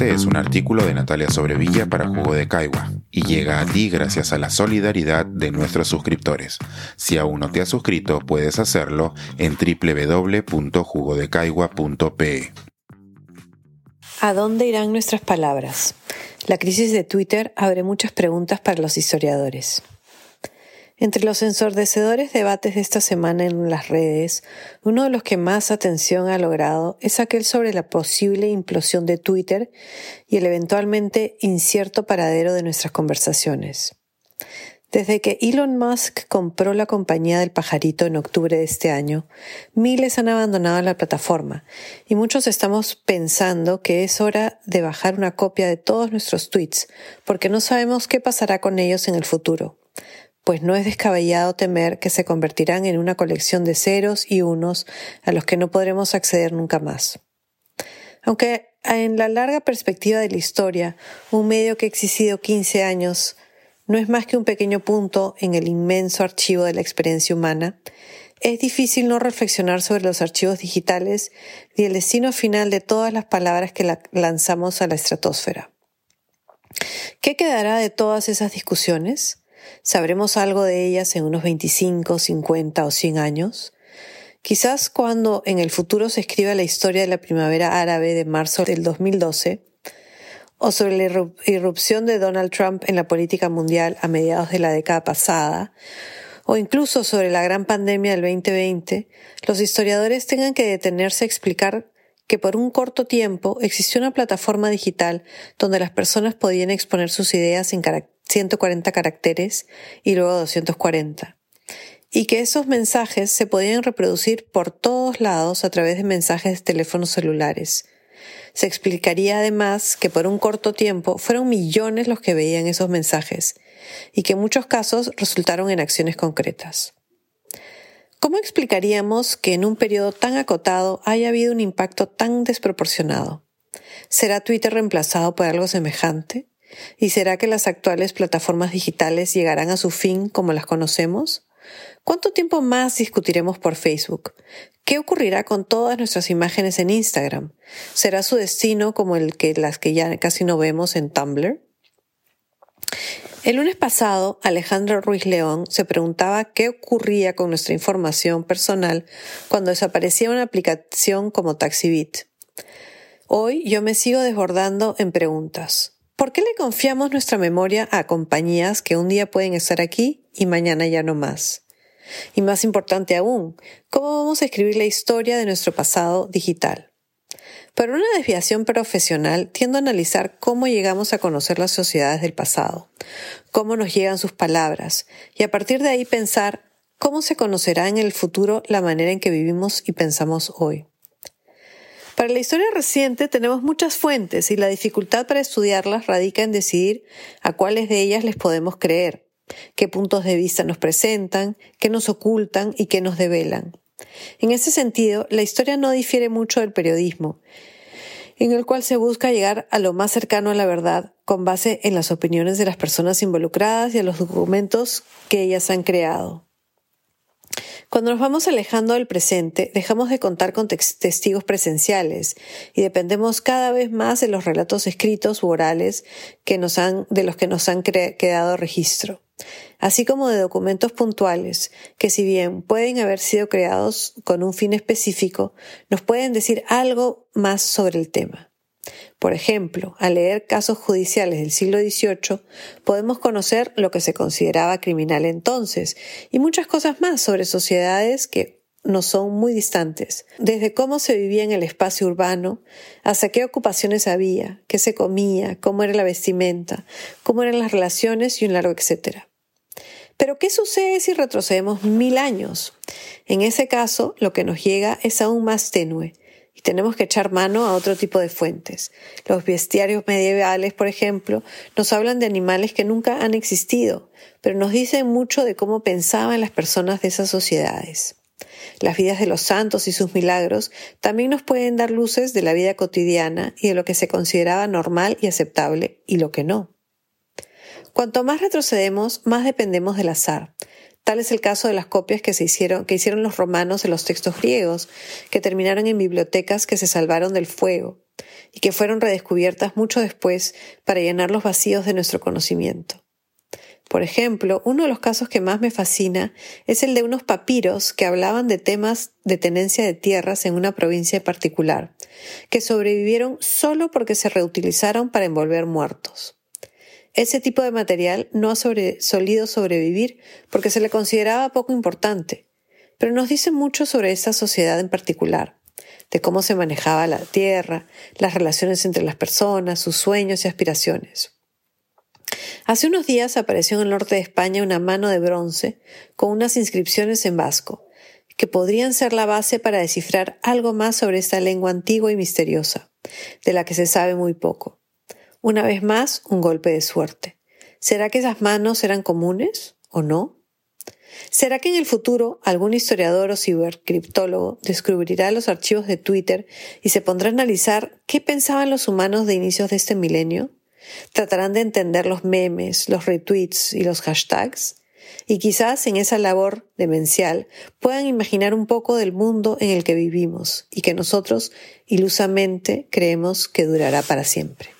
Este es un artículo de Natalia Sobrevilla para Jugo de Caigua y llega a ti gracias a la solidaridad de nuestros suscriptores. Si aún no te has suscrito, puedes hacerlo en www.jugodecaigua.pe. ¿A dónde irán nuestras palabras? La crisis de Twitter abre muchas preguntas para los historiadores. Entre los ensordecedores debates de esta semana en las redes, uno de los que más atención ha logrado es aquel sobre la posible implosión de Twitter y el eventualmente incierto paradero de nuestras conversaciones. Desde que Elon Musk compró la compañía del pajarito en octubre de este año, miles han abandonado la plataforma y muchos estamos pensando que es hora de bajar una copia de todos nuestros tweets porque no sabemos qué pasará con ellos en el futuro pues no es descabellado temer que se convertirán en una colección de ceros y unos a los que no podremos acceder nunca más. Aunque en la larga perspectiva de la historia, un medio que ha existido 15 años no es más que un pequeño punto en el inmenso archivo de la experiencia humana, es difícil no reflexionar sobre los archivos digitales y el destino final de todas las palabras que lanzamos a la estratosfera. ¿Qué quedará de todas esas discusiones? ¿Sabremos algo de ellas en unos 25, 50 o 100 años? Quizás cuando en el futuro se escriba la historia de la primavera árabe de marzo del 2012, o sobre la irrupción de Donald Trump en la política mundial a mediados de la década pasada, o incluso sobre la gran pandemia del 2020, los historiadores tengan que detenerse a explicar que por un corto tiempo existió una plataforma digital donde las personas podían exponer sus ideas en, 140 caracteres y luego 240. Y que esos mensajes se podían reproducir por todos lados a través de mensajes de teléfonos celulares. Se explicaría además que por un corto tiempo fueron millones los que veían esos mensajes y que en muchos casos resultaron en acciones concretas. ¿Cómo explicaríamos que en un periodo tan acotado haya habido un impacto tan desproporcionado? ¿Será Twitter reemplazado por algo semejante? ¿Y será que las actuales plataformas digitales llegarán a su fin como las conocemos? ¿Cuánto tiempo más discutiremos por Facebook? ¿Qué ocurrirá con todas nuestras imágenes en Instagram? ¿Será su destino como el que las que ya casi no vemos en Tumblr? El lunes pasado, Alejandro Ruiz León se preguntaba qué ocurría con nuestra información personal cuando desaparecía una aplicación como TaxiBit. Hoy yo me sigo desbordando en preguntas. ¿Por qué le confiamos nuestra memoria a compañías que un día pueden estar aquí y mañana ya no más? Y más importante aún, ¿cómo vamos a escribir la historia de nuestro pasado digital? Para una desviación profesional, tiendo a analizar cómo llegamos a conocer las sociedades del pasado, cómo nos llegan sus palabras, y a partir de ahí pensar cómo se conocerá en el futuro la manera en que vivimos y pensamos hoy. Para la historia reciente tenemos muchas fuentes y la dificultad para estudiarlas radica en decidir a cuáles de ellas les podemos creer, qué puntos de vista nos presentan, qué nos ocultan y qué nos develan. En ese sentido, la historia no difiere mucho del periodismo, en el cual se busca llegar a lo más cercano a la verdad con base en las opiniones de las personas involucradas y a los documentos que ellas han creado. Cuando nos vamos alejando del presente, dejamos de contar con testigos presenciales y dependemos cada vez más de los relatos escritos u orales que nos han, de los que nos han quedado registro, así como de documentos puntuales que si bien pueden haber sido creados con un fin específico, nos pueden decir algo más sobre el tema. Por ejemplo, al leer casos judiciales del siglo XVIII, podemos conocer lo que se consideraba criminal entonces y muchas cosas más sobre sociedades que no son muy distantes, desde cómo se vivía en el espacio urbano, hasta qué ocupaciones había, qué se comía, cómo era la vestimenta, cómo eran las relaciones y un largo etcétera. Pero ¿qué sucede si retrocedemos mil años? En ese caso, lo que nos llega es aún más tenue, y tenemos que echar mano a otro tipo de fuentes. Los bestiarios medievales, por ejemplo, nos hablan de animales que nunca han existido, pero nos dicen mucho de cómo pensaban las personas de esas sociedades. Las vidas de los santos y sus milagros también nos pueden dar luces de la vida cotidiana y de lo que se consideraba normal y aceptable y lo que no. Cuanto más retrocedemos, más dependemos del azar, Tal es el caso de las copias que, se hicieron, que hicieron los romanos de los textos griegos, que terminaron en bibliotecas que se salvaron del fuego y que fueron redescubiertas mucho después para llenar los vacíos de nuestro conocimiento. Por ejemplo, uno de los casos que más me fascina es el de unos papiros que hablaban de temas de tenencia de tierras en una provincia particular, que sobrevivieron solo porque se reutilizaron para envolver muertos. Ese tipo de material no ha solido sobrevivir porque se le consideraba poco importante, pero nos dice mucho sobre esta sociedad en particular, de cómo se manejaba la tierra, las relaciones entre las personas, sus sueños y aspiraciones. Hace unos días apareció en el norte de España una mano de bronce con unas inscripciones en vasco, que podrían ser la base para descifrar algo más sobre esta lengua antigua y misteriosa, de la que se sabe muy poco. Una vez más, un golpe de suerte. ¿Será que esas manos eran comunes o no? ¿Será que en el futuro algún historiador o cibercriptólogo descubrirá los archivos de Twitter y se pondrá a analizar qué pensaban los humanos de inicios de este milenio? Tratarán de entender los memes, los retweets y los hashtags. Y quizás en esa labor demencial puedan imaginar un poco del mundo en el que vivimos y que nosotros ilusamente creemos que durará para siempre.